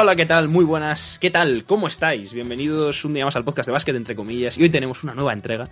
Hola, hola, ¿qué tal? Muy buenas. ¿Qué tal? ¿Cómo estáis? Bienvenidos un día más al podcast de básquet, entre comillas. Y hoy tenemos una nueva entrega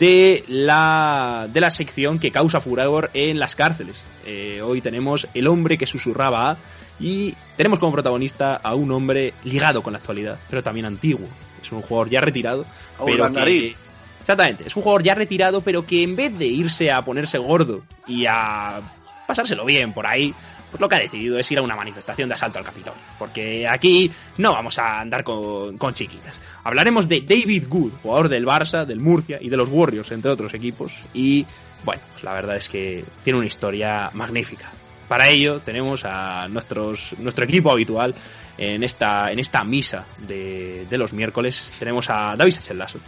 de la, de la sección que causa furor en las cárceles. Eh, hoy tenemos El hombre que susurraba a. Y tenemos como protagonista a un hombre ligado con la actualidad, pero también antiguo. Es un jugador ya retirado. Pero que, exactamente, es un jugador ya retirado, pero que en vez de irse a ponerse gordo y a pasárselo bien por ahí, pues lo que ha decidido es ir a una manifestación de asalto al Capitolio. Porque aquí no vamos a andar con, con chiquitas. Hablaremos de David Good, jugador del Barça, del Murcia y de los Warriors, entre otros equipos. Y bueno, pues la verdad es que tiene una historia magnífica. Para ello tenemos a nuestros, nuestro equipo habitual en esta, en esta misa de, de los miércoles. Tenemos a David Sachelazo.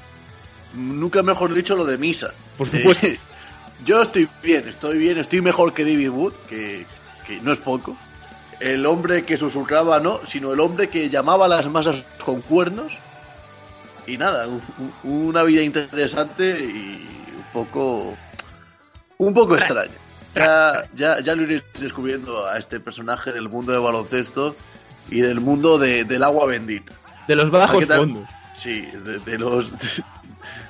Nunca mejor dicho lo de misa. Por supuesto. Eh, yo estoy bien, estoy bien, estoy mejor que David Wood, que, que no es poco. El hombre que susurraba no, sino el hombre que llamaba a las masas con cuernos. Y nada, un- un- una vida interesante y un poco. un poco extraña. Ya, ya, ya lo iréis descubriendo a este personaje del mundo del baloncesto y del mundo de- del agua bendita. De los ¿A bajos fondos. Sí, de, de los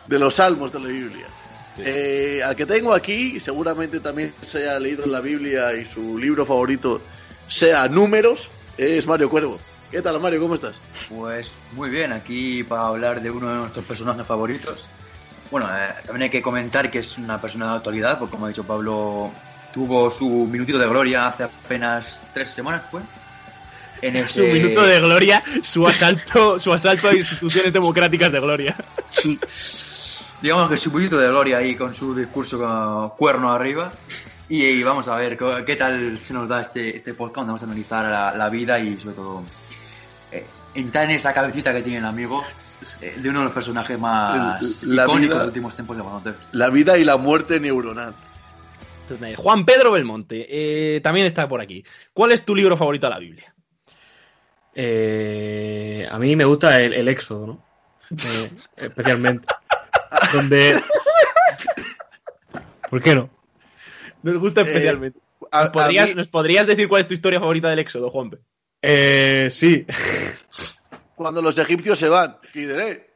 de, los salmos de la Biblia. Eh, al que tengo aquí, seguramente también se haya leído en la Biblia y su libro favorito sea Números, es Mario Cuervo. ¿Qué tal, Mario? ¿Cómo estás? Pues muy bien, aquí para hablar de uno de nuestros personajes favoritos. Bueno, eh, también hay que comentar que es una persona de actualidad, porque como ha dicho Pablo, tuvo su minutito de gloria hace apenas tres semanas, ¿fue? En Su ese- minuto de gloria, su asalto, su asalto a instituciones democráticas de gloria. Digamos que su minutito de gloria ahí con su discurso con cuerno arriba. Y, y vamos a ver qué, qué tal se nos da este, este podcast, donde vamos a analizar la, la vida y sobre todo eh, entrar en esa cabecita que tiene el amigo eh, de uno de los personajes más La icónicos vida- de los últimos tiempos de baloncesto. La vida y la muerte neuronal. Entonces, Juan Pedro Belmonte eh, también está por aquí. ¿Cuál es tu libro favorito de la Biblia? Eh, a mí me gusta el, el éxodo, ¿no? Eh, especialmente. Donde. ¿Por qué no? Nos gusta especialmente. A- ¿Nos, podrías, a mí, nos podrías decir cuál es tu historia favorita del Éxodo, Juanpe? Eh, sí, cuando los egipcios se van, diré,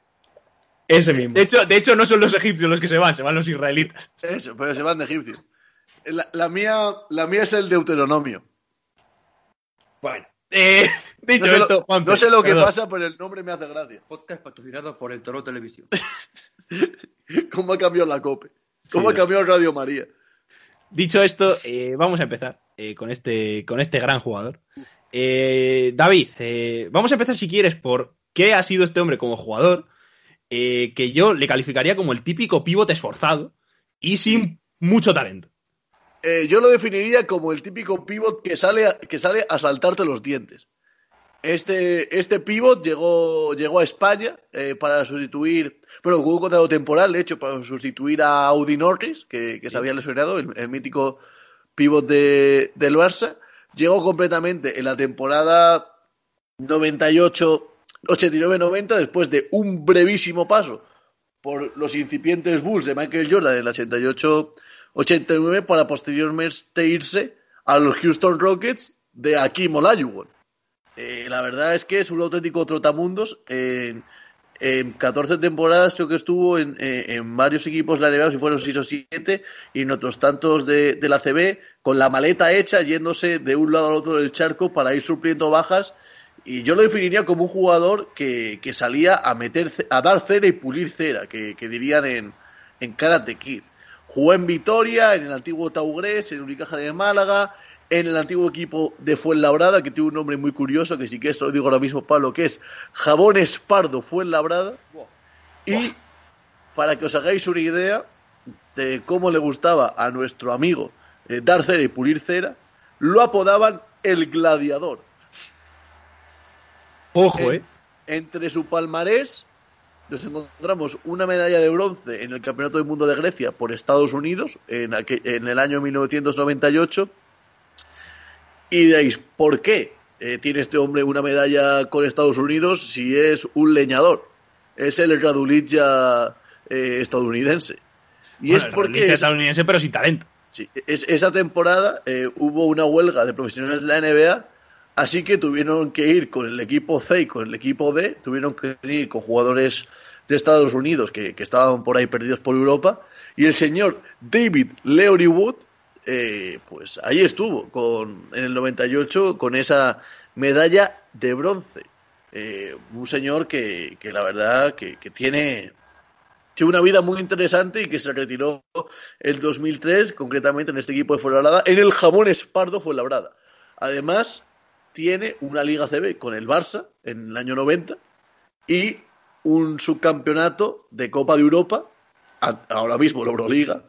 ese mismo. De hecho, de hecho, no son los egipcios los que se van, se van los israelitas. eso, pero se van de egipcios. La, la mía, la mía es el Deuteronomio. Bueno, eh, dicho No sé, esto, lo, Juanpe, no sé lo que perdón. pasa, pero el nombre me hace gracia. Podcast patrocinado por el Toro Televisión. ¿Cómo ha cambiado la COPE? ¿Cómo Sí, ha cambiado Radio María? Dicho esto, eh, vamos a empezar eh, con, este, con este gran jugador. Eh, David, eh, vamos a empezar si quieres por qué ha sido este hombre como jugador, eh, que yo le calificaría como el típico pivote esforzado y sin mucho talento. Eh, yo lo definiría como el típico pivot que sale a, que sale a saltarte los dientes. Este, este pivot llegó, llegó a España eh, para sustituir, bueno, jugó un contrato temporal, de hecho, para sustituir a Audi Norris, que, que se había lesionado, el, el mítico pivot de, del Barça. Llegó completamente en la temporada 98, 89-90, después de un brevísimo paso por los incipientes Bulls de Michael Jordan en el 88-89 para posteriormente irse a los Houston Rockets de Akim Olajuwon. Eh, la verdad es que es un auténtico trotamundos. En, en 14 temporadas creo que estuvo en, en varios equipos de la NBA, si fueron 6 o 7, y en otros tantos de, la CB, con la maleta hecha, yéndose de un lado al otro del charco para ir supliendo bajas. Y yo lo definiría como un jugador que, que salía a meter, a dar cera y pulir cera, que, que dirían en, en Karate Kid. Jugó en Vitoria, en el antiguo Taugres, en Unicaja de Málaga, en el antiguo equipo de Fuenlabrada, que tiene un nombre muy curioso, que si quieres te lo digo ahora mismo, Pablo, que es Jabón Espardo Fuenlabrada. Y para que os hagáis una idea de cómo le gustaba a nuestro amigo eh, dar cera y pulir cera, lo apodaban el gladiador. Ojo, En- ¿eh? Entre su palmarés nos encontramos una medalla de bronce en el Campeonato del Mundo de Grecia por Estados Unidos en, aquel- en el año 1998. Y diréis, ¿por qué eh, tiene este hombre una medalla con Estados Unidos si es un leñador? Es el Radulilla eh, estadounidense. Y Bueno, es porque es estadounidense, pero sin talento. Sí, es- esa temporada eh, hubo una huelga de profesionales de la NBA, así que tuvieron que ir con el equipo C y con el equipo D, tuvieron que ir con jugadores de Estados Unidos que, estaban por ahí perdidos por Europa, y el señor David Leory Wood, eh, pues ahí estuvo, con, en el 98, con esa medalla de bronce. Eh, un señor que, que la verdad que, que tiene, tiene una vida muy interesante y que se retiró el 2003, concretamente en este equipo de Fuenlabrada, en el Jamón Espardo Fuenlabrada. Además, tiene una Liga CB con el Barça en el año 90 y un subcampeonato de Copa de Europa, ahora mismo la Euroliga,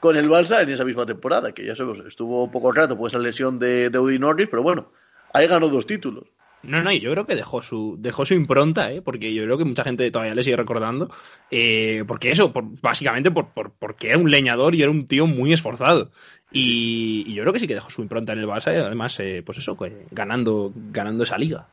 con el Barça en esa misma temporada, que ya sabemos, estuvo poco rato por esa lesión de, de Udi Norris, pero bueno, ahí ganó dos títulos. No, no, y yo creo que dejó su, dejó su impronta, ¿eh? porque yo creo que mucha gente todavía le sigue recordando. eh, porque eso, por- básicamente por, por- porque era un leñador y era un tío muy esforzado. Y, yo creo que sí que dejó su impronta en el Barça además, eh, pues eso, pues, ganando, ganando esa liga.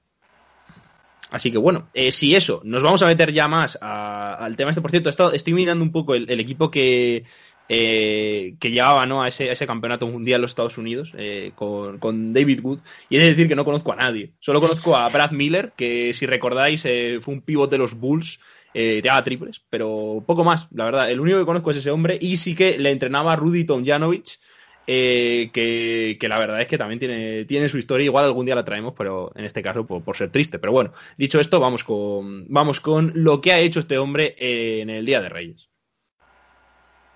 Así que bueno, eh, si eso, nos vamos a meter ya más al tema este. Por cierto, estoy mirando un poco el, equipo que, eh, que llevaba ¿no? a, ese, campeonato mundial en los Estados Unidos eh, con, David Wood. Y de decir que no conozco a nadie. Solo conozco a Brad Miller, que si recordáis fue un pívot de los Bulls. Eh, tiraba triples, pero poco más, la verdad. El único que conozco es ese hombre y sí que le entrenaba Rudy Tomjanovic, eh, que, que la verdad es que también tiene, tiene su historia. Igual algún día la traemos, pero en este caso por, por ser triste. Pero bueno, dicho esto, vamos con, vamos con lo que ha hecho este hombre en el Día de Reyes.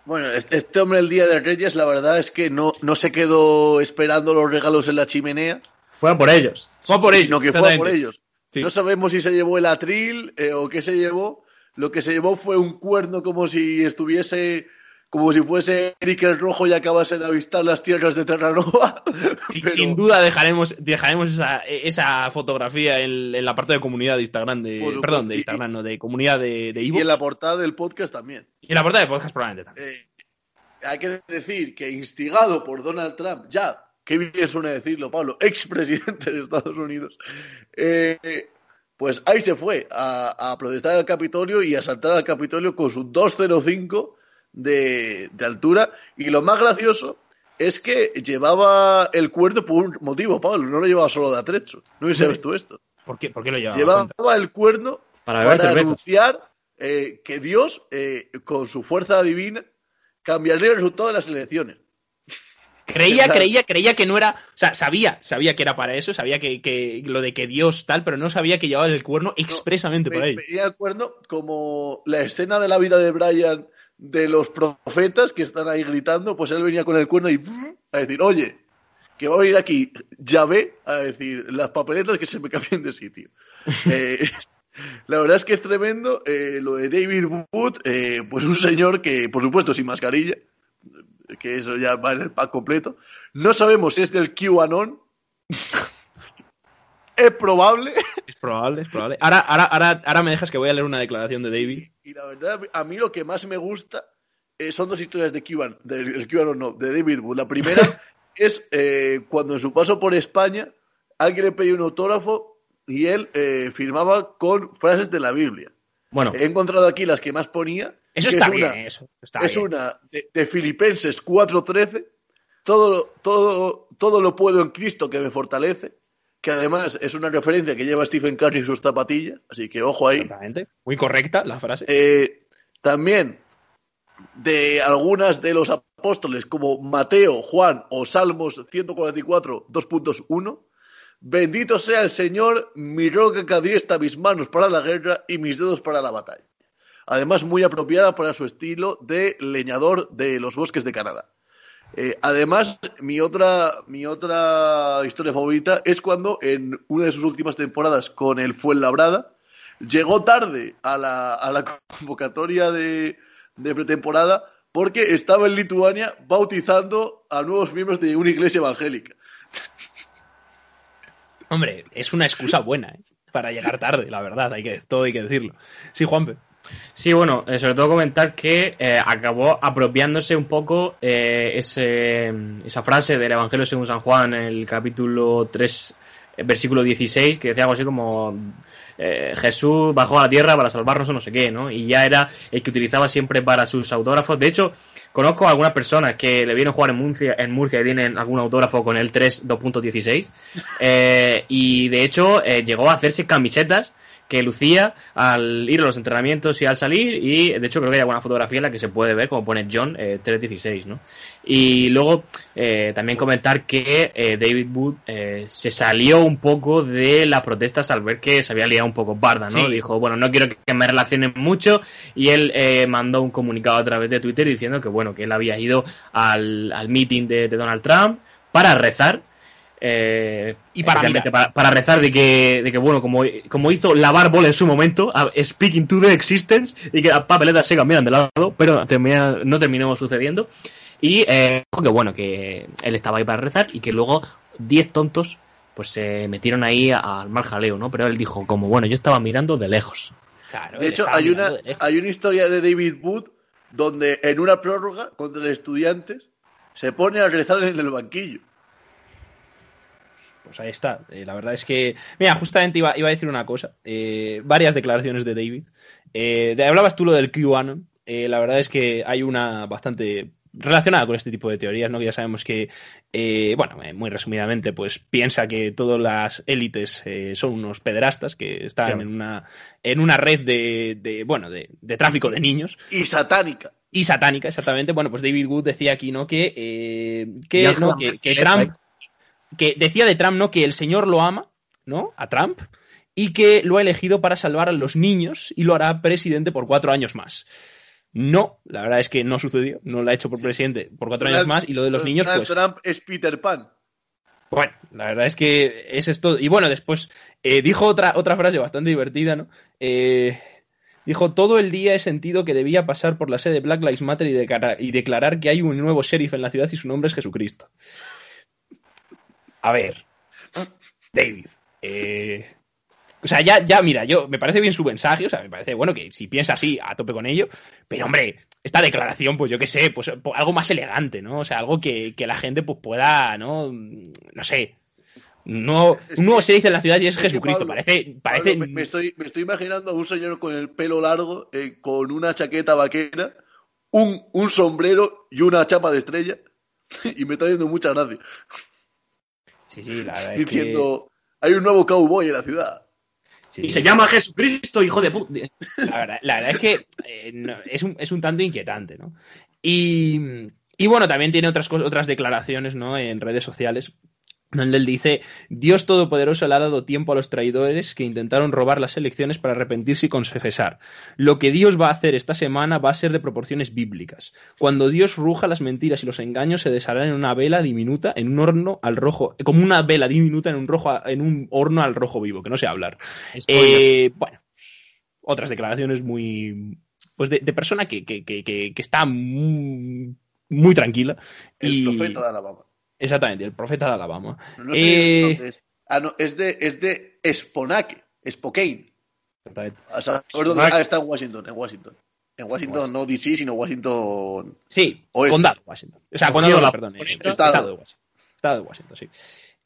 Bueno, este hombre el Día de Reyes, la verdad es que no, no se quedó esperando los regalos en la chimenea, Fue a por ellos. Fue a por ellos. sino que fue a por ellos. Sí. No sabemos si se llevó el atril eh, o qué se llevó. Lo que se llevó fue un cuerno como si estuviese, como si fuese Eric el Rojo y acabase de avistar las tierras de Terranova. Pero- Sin duda dejaremos, dejaremos esa, esa fotografía en, en la parte de comunidad de Instagram, de, perdón, de Y- Instagram, no, de comunidad de, de y en la portada del podcast también. Y en la portada de podcast probablemente también. Eh, hay que decir que instigado por Donald Trump, ya, qué bien suena decirlo, Pablo, expresidente de Estados Unidos, eh, pues ahí se fue a, a protestar al Capitolio y a saltar al Capitolio con su 205 de, de altura. Y lo más gracioso es que llevaba el cuerno por un motivo, Pablo, no lo llevaba solo de atrecho. No sé si sabes tú esto. ¿Por qué, por qué lo llevaba? Llevaba Cuenta. el cuerno Para para anunciar eh, que Dios, eh, con su fuerza divina, cambiaría el resultado de las elecciones. Creía, creía, creía que no era. O sea, sabía, sabía que era para eso, sabía que, que lo de que Dios tal, pero no sabía que llevaba el cuerno expresamente para Ve- ello. Veía el cuerno como la escena de la vida de Brian de los profetas que están ahí gritando, pues él venía con el cuerno y a decir, oye, que va a venir aquí Yahvé a decir las papeletas que se me cambien de sitio. Eh, la verdad es que es tremendo eh, lo de David Wood, eh, pues un señor que, por supuesto, sin mascarilla, que eso ya va en el pack completo. No sabemos si es del QAnon. es probable. Es probable, es probable. Ahora, ahora, ahora, ahora me dejas que voy a leer una declaración de David. Y la verdad, a mí lo que más me gusta eh, son dos historias de QAnon, del el QAnon no, de David Wood. La primera es eh, cuando en su paso por España alguien le pidió un autógrafo y él eh, firmaba con frases de la Biblia. Bueno, He encontrado aquí las que más ponía. Eso está es bien, una, eso. Está es bien. una de, de Filipenses 4.13. Todo, todo, todo lo puedo en Cristo que me fortalece. Que además es una referencia que lleva Stephen Curry en sus zapatillas. Así que ojo ahí. Exactamente. Muy correcta la frase. Eh, también de algunas de los apóstoles como Mateo, Juan o Salmos 144, 2.1. Bendito sea el Señor, mi roca que adiestra mis manos para la guerra y mis dedos para la batalla. además muy apropiada para su estilo de leñador de los bosques de Canadá. Eh, además, mi otra, mi otra historia favorita es cuando en una de sus últimas temporadas con el Fuenlabrada llegó tarde a la, a la convocatoria de, de pretemporada porque estaba en Lituania bautizando a nuevos miembros de una iglesia evangélica. Hombre, es una excusa buena ¿eh? para llegar tarde, la verdad, hay que, todo hay que decirlo. Sí, Juanpe. Sí, bueno, eh, sobre todo comentar que eh, acabó apropiándose un poco eh, ese, esa frase del Evangelio según San Juan el capítulo 3, eh, versículo 16, que decía algo así como eh, Jesús bajó a la tierra para salvarnos o no sé qué, ¿no? Y ya era el que utilizaba siempre para sus autógrafos. De hecho, conozco a algunas personas que le vieron jugar en Murcia, en Murcia y tienen algún autógrafo con el 3 2.16. Eh, y de hecho, eh, llegó a hacerse camisetas que lucía al ir a los entrenamientos y al salir y de hecho creo que hay alguna fotografía en la que se puede ver como pone John eh, 316 ¿no? y luego también comentar que David Wood se salió un poco de las protestas al ver que se había liado un poco barda ¿no? Sí. dijo bueno no quiero que me relacionen mucho y él eh, mandó un comunicado a través de Twitter diciendo que bueno que él había ido al, al meeting de, de Donald Trump para rezar eh, Y para para, para rezar de que, de que bueno, como, como hizo Lavar Ball en su momento, a- Speaking to the Existence, y que las papeletas se cambiaran de lado, pero termina- no terminó sucediendo. Y eh, dijo que bueno, que él estaba ahí para rezar y que luego 10 tontos pues se metieron ahí al mal jaleo, ¿no? Pero él dijo, como bueno, yo estaba mirando de lejos. Claro, De hecho, hay una, mirando de lejos. hay una historia de David Wood donde en una prórroga contra los estudiantes se pone a rezar en el banquillo. Pues ahí está. Eh, la verdad es que. Mira, justamente iba, iba a decir una cosa. Eh, varias declaraciones de David. Eh, de- hablabas tú lo del QAnon. Eh, la verdad es que hay una bastante relacionada con este tipo de teorías, ¿no? Que ya sabemos que, eh, bueno, eh, muy resumidamente, pues piensa que todas las élites eh, son unos pederastas que están Claro. en una en una red de, de bueno, de, de tráfico de niños Y satánica. y satánica, exactamente. Bueno, pues David Wood decía aquí, ¿no? Que, eh, que que Trump, que decía de Trump, ¿no? Que el señor lo ama, ¿no? A Trump, y que lo ha elegido para salvar a los niños y lo hará presidente por cuatro años más. No, la verdad es que no sucedió, no lo ha hecho por presidente por cuatro años más y lo de los niños, Donald pues, Trump es Peter Pan. bueno, la verdad es que ese es todo. Y bueno, después eh, dijo otra, otra frase bastante divertida, ¿no? Eh, dijo, todo el día he sentido que debía pasar por la sede de Black Lives Matter y declarar que hay un nuevo sheriff en la ciudad y su nombre es Jesucristo. A ver, David. eh, o sea, ya, ya, mira, yo me parece bien su mensaje, o sea, me parece bueno que si piensa así, a tope con ello, pero hombre, esta declaración, pues yo qué sé, pues po- algo más elegante, ¿no? O sea, algo que, que la gente pues pueda, ¿no? No sé. No, Es un nuevo se dice en la ciudad y es, Jesucristo. Pablo, parece, parece. Pablo, me, me estoy, me estoy imaginando a un señor con el pelo largo, eh, con una chaqueta vaquera, un, un sombrero y una chapa de estrella, y me está dando mucha gracia. Sí, sí, la verdad es que- Diciendo, hay un nuevo cowboy en la ciudad. Sí, Y se llama Jesucristo, hijo de puta. La verdad, la verdad es que eh, no, es, un, es un tanto inquietante, ¿no? Y, y bueno, también tiene otras, otras declaraciones, ¿no? En redes sociales. Donde él dice, Dios Todopoderoso le ha dado tiempo a los traidores que intentaron robar las elecciones para arrepentirse y confesar. Lo que Dios va a hacer esta semana va a ser de proporciones bíblicas. Cuando Dios ruja las mentiras y los engaños se desharán en una vela diminuta, en un horno al rojo, como una vela diminuta en un, rojo, en un horno al rojo vivo, que no sé hablar. Eh, bueno, otras declaraciones muy. Pues de, de persona que, que, que, que- que está muy, muy tranquila. El y, profeta de Alabama. Exactamente, el profeta de Alabama. No sé Eh. Ah, no, es de, es de Spokane, Spokane. Exactamente. O sea, ¿dónde- Spokane. ah, está en Washington, en Washington. En Washington, no DC, sino Washington. Sí, Oeste. condado Washington. O sea, condado, no, la perdón. Estado. de Washington. Estado de Washington, sí.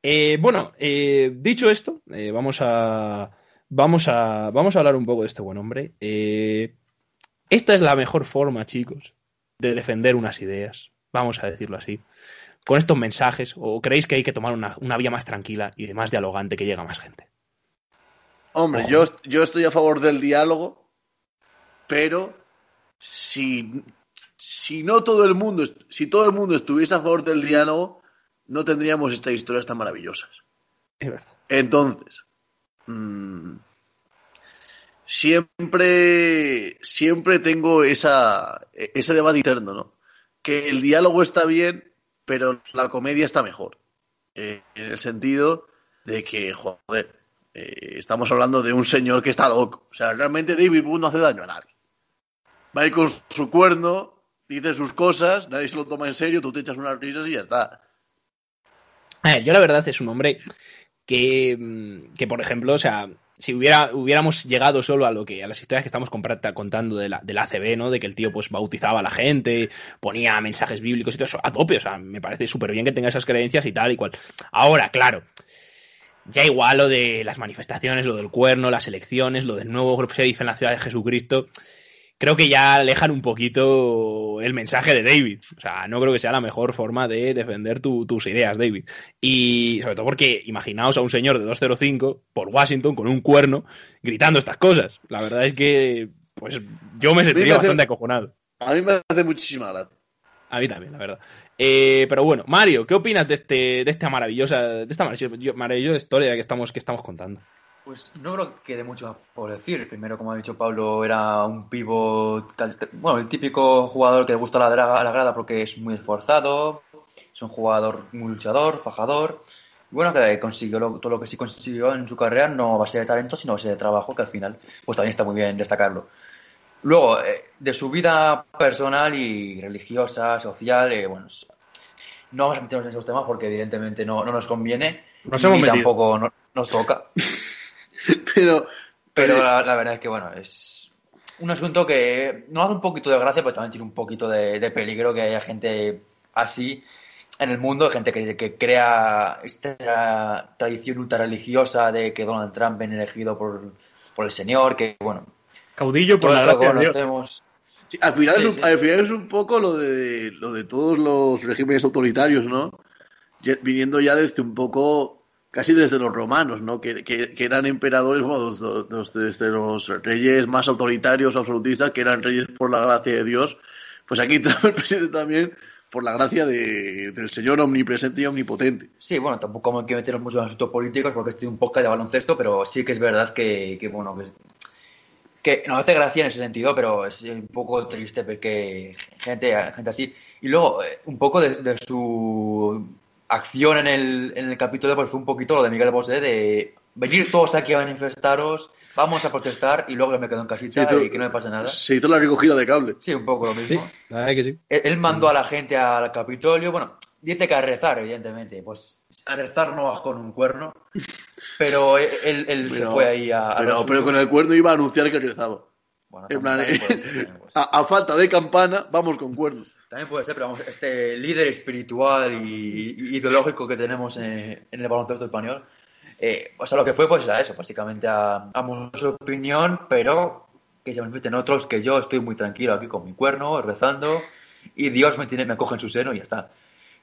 Eh, bueno, eh, dicho esto, eh, vamos a. Vamos a. Vamos a hablar un poco de este buen hombre. Eh, esta es la mejor forma, chicos, de defender unas ideas. Vamos a decirlo así. Con estos mensajes, o creéis que hay que tomar una, una vía más tranquila y de más dialogante que llega a más gente. Hombre, Ojo. yo, yo estoy a favor del diálogo, pero si, si no todo el mundo, si todo el mundo estuviese a favor del diálogo, no tendríamos estas historias tan maravillosas. Es verdad. Entonces, mm, siempre, siempre tengo esa, ese debate interno, ¿no? Que el diálogo está bien, pero la comedia está mejor. Eh, en el sentido de que, joder, eh, estamos hablando de un señor que está loco. O sea, realmente David Boone no hace daño a nadie. Va ahí con su cuerno, dice sus cosas, nadie se lo toma en serio, tú te echas unas risas y ya está. A ver, yo la verdad es un hombre que, mm, que por ejemplo, o sea, si hubiera, hubiéramos llegado solo a lo que a las historias que estamos contando de la, del ACB, ¿no? De que el tío pues bautizaba a la gente, ponía mensajes bíblicos y todo eso, a tope, o sea, me parece súper bien que tenga esas creencias y tal y cual. Ahora, claro, ya igual lo de las manifestaciones, lo del cuerno, las elecciones, lo del nuevo grupo dice en la ciudad de Jesucristo, creo que ya alejan un poquito el mensaje de David. O sea, no creo que sea la mejor forma de defender tus ideas, David. Y sobre todo porque imaginaos a un señor de 205 por Washington con un cuerno gritando estas cosas. La verdad es que, pues, yo me sentiría bastante acojonado. A mí me hace muchísima gracia. A mí también, la verdad. Eh, pero bueno, Mario, ¿qué opinas de este, de esta maravillosa, de esta maravillosa historia que estamos, que estamos contando? Pues no creo que quede mucho por decir. Primero, como ha dicho Pablo, era un pivot, bueno, el típico jugador que le gusta la, a la grada porque es muy esforzado, es un jugador muy luchador, fajador. Y bueno, que consiguió todo lo que sí consiguió en su carrera no va a ser de talento, sino va a ser de trabajo, que al final, pues también está muy bien destacarlo. Luego, eh, de su vida personal y religiosa, social, eh, bueno, no vamos a meternos en esos temas porque evidentemente no, no nos conviene. Nos hemos y tampoco nos toca. pero pero la, verdad es que, bueno, es un asunto que no hace un poquito de gracia, pero también tiene un poquito de, peligro que haya gente así en el mundo, gente que, que crea esta tradición ultra religiosa de que Donald Trump viene elegido por, por el Señor, que, bueno, Caudillo por la gracia de al, final es un, al final es un poco lo de, lo de todos los regímenes autoritarios, ¿no? viniendo ya desde un poco, casi desde los romanos, ¿no? Que, que, eran emperadores, bueno, desde los reyes más autoritarios, absolutistas, que eran reyes por la gracia de Dios. Pues aquí trae el presidente también por la gracia de, del Señor omnipresente y omnipotente. Sí, bueno, tampoco hay que meternos mucho en asuntos políticos porque estoy un poco de baloncesto, pero sí que es verdad que, que bueno, que que nos hace gracia en ese sentido, pero es un poco triste porque gente, gente así. Y luego, eh, un poco de, su acción en el, en el capítulo, pues fue un poquito lo de Miguel Bosé, de venir todos aquí a manifestaros, vamos a protestar y luego me quedo en casita y que no me pase nada. Se hizo la recogida de cable. Sí, un poco lo mismo. que sí. Él, mandó a la gente al Capitolio, bueno, dice que a rezar, evidentemente. Pues a rezar no bajó con un cuerno, pero él, se fue ahí a. pero, pero, con el cuerno iba a anunciar que rezaba. Bueno, a, falta de campana, vamos con cuerno. También puede ser, pero vamos, este líder espiritual y, ideológico que tenemos en, el baloncesto español, eh, o sea, lo que fue, pues era eso, básicamente a, a su opinión, pero que se manifiesten otros que yo estoy muy tranquilo aquí con mi cuerno, rezando, y Dios me, tiene, me coge en su seno y ya está.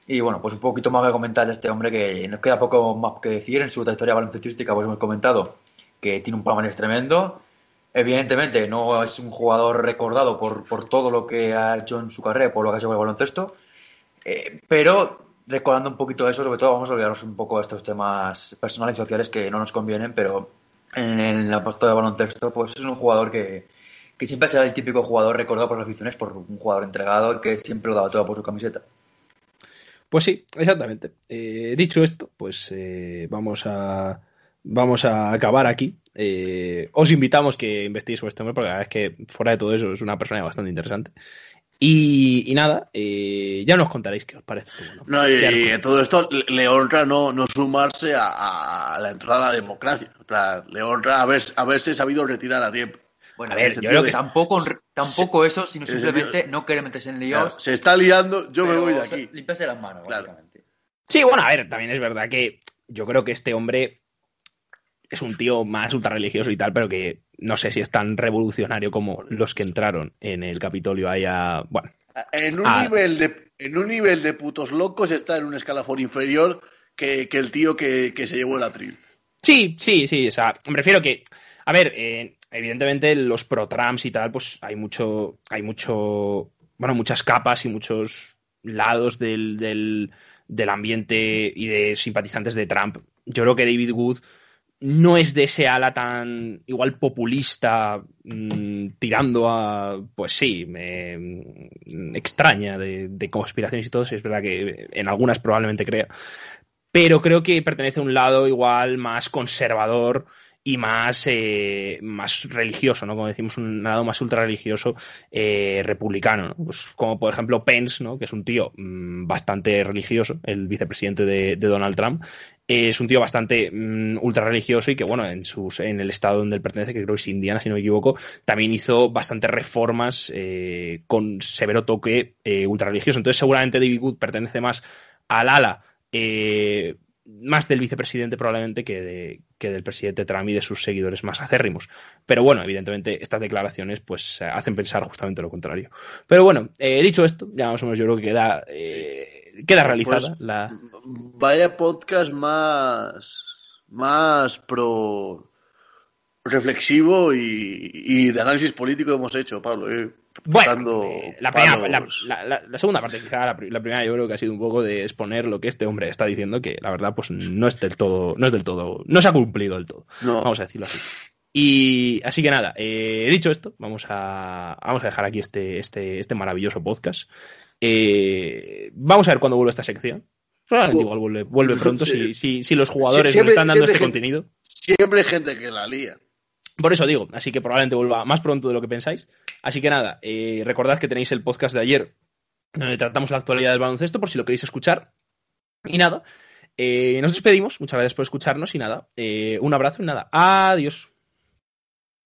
Y bueno, pues un poquito más que comentar de este hombre que nos queda poco más que decir en su trayectoria baloncestística, pues hemos comentado que tiene un palmarés tremendo. Evidentemente no es un jugador recordado por, por todo lo que ha hecho en su carrera, por lo que ha hecho con el baloncesto, eh, pero recordando un poquito eso, sobre todo vamos a olvidarnos un poco de estos temas personales y sociales que no nos convienen, pero en, el aposto de baloncesto, pues es un jugador que, que siempre será el típico jugador recordado por las aficiones, por un jugador entregado que siempre lo daba todo por su camiseta. Pues sí, exactamente. Eh, dicho esto, pues eh, vamos a vamos a acabar aquí. Eh, os invitamos que investiguéis sobre este hombre, porque la verdad es que fuera de todo eso es una persona bastante interesante. Y, nada, ya nos contaréis qué os parece esto. No, y, todo esto le honra no, no sumarse a, la entrada a la democracia. le honra haber, haberse sabido retirar a tiempo. Bueno, a ver, yo creo que tampoco, tampoco eso, sino simplemente no quiere meterse en líos. se está liando, yo me voy de aquí. Limpiarse las manos, básicamente. Sí, bueno, a ver, también es verdad que yo creo que este hombre es un tío más ultra religioso y tal, pero que no sé si es tan revolucionario como los que entraron en el Capitolio allá. Bueno. En un, nivel, de, en un nivel de putos locos está en un escalafón inferior que, el tío que, se llevó el atril. Sí, sí, sí. O sea, me refiero que. A ver, eh, evidentemente los pro-Trumps y tal, pues hay mucho, hay mucho, bueno, muchas capas y muchos lados del, del, del ambiente y de simpatizantes de Trump. Yo creo que David Wood no es de ese ala tan igual populista, mmm, tirando a, pues sí, me mm, extraña de, de, conspiraciones y todo, es verdad que en algunas probablemente crea, pero creo que pertenece a un lado igual más conservador y más, eh, más religioso, ¿no? Como decimos, un lado más ultra religioso eh, republicano, ¿no? Pues como por ejemplo Pence, ¿no? Que es un tío mmm, bastante religioso, el vicepresidente de, Donald Trump, es un tío bastante mmm, ultra religioso y que, bueno, en, sus, en el estado donde él pertenece, que creo que es Indiana, si no me equivoco, también hizo bastantes reformas eh, con severo toque eh, ultra religioso. Entonces, seguramente David Wood pertenece más al ala más del vicepresidente probablemente que, de, que, del presidente Trump y de sus seguidores más acérrimos. Pero bueno, evidentemente estas declaraciones pues hacen pensar justamente lo contrario. Pero bueno, eh, dicho esto, ya más o menos yo creo que queda, eh, queda realizada Pues, la... Vaya podcast más, más pro reflexivo y, y de análisis político hemos hecho, Pablo. Eh. Bueno, eh, la, primera, la, la, la, segunda parte, quizá la, primera yo creo que ha sido un poco de exponer lo que este hombre está diciendo, que la verdad pues no es del todo, no es del todo, no se ha cumplido del todo, no. vamos a decirlo así. Y así que nada, eh, dicho esto, vamos a, vamos a dejar aquí este, este, este maravilloso podcast. Eh, vamos a ver cuándo vuelve esta sección. Probablemente igual vuelve, vuelve pronto si, si, si, los jugadores siempre, nos están dando este gente, contenido. Siempre hay gente que la lía. Por eso digo, así que probablemente vuelva más pronto de lo que pensáis. Así que nada, eh, recordad que tenéis el podcast de ayer donde tratamos la actualidad del baloncesto por si lo queréis escuchar. Y nada, eh, nos despedimos. Muchas gracias por escucharnos y nada, eh, un abrazo y nada. Adiós.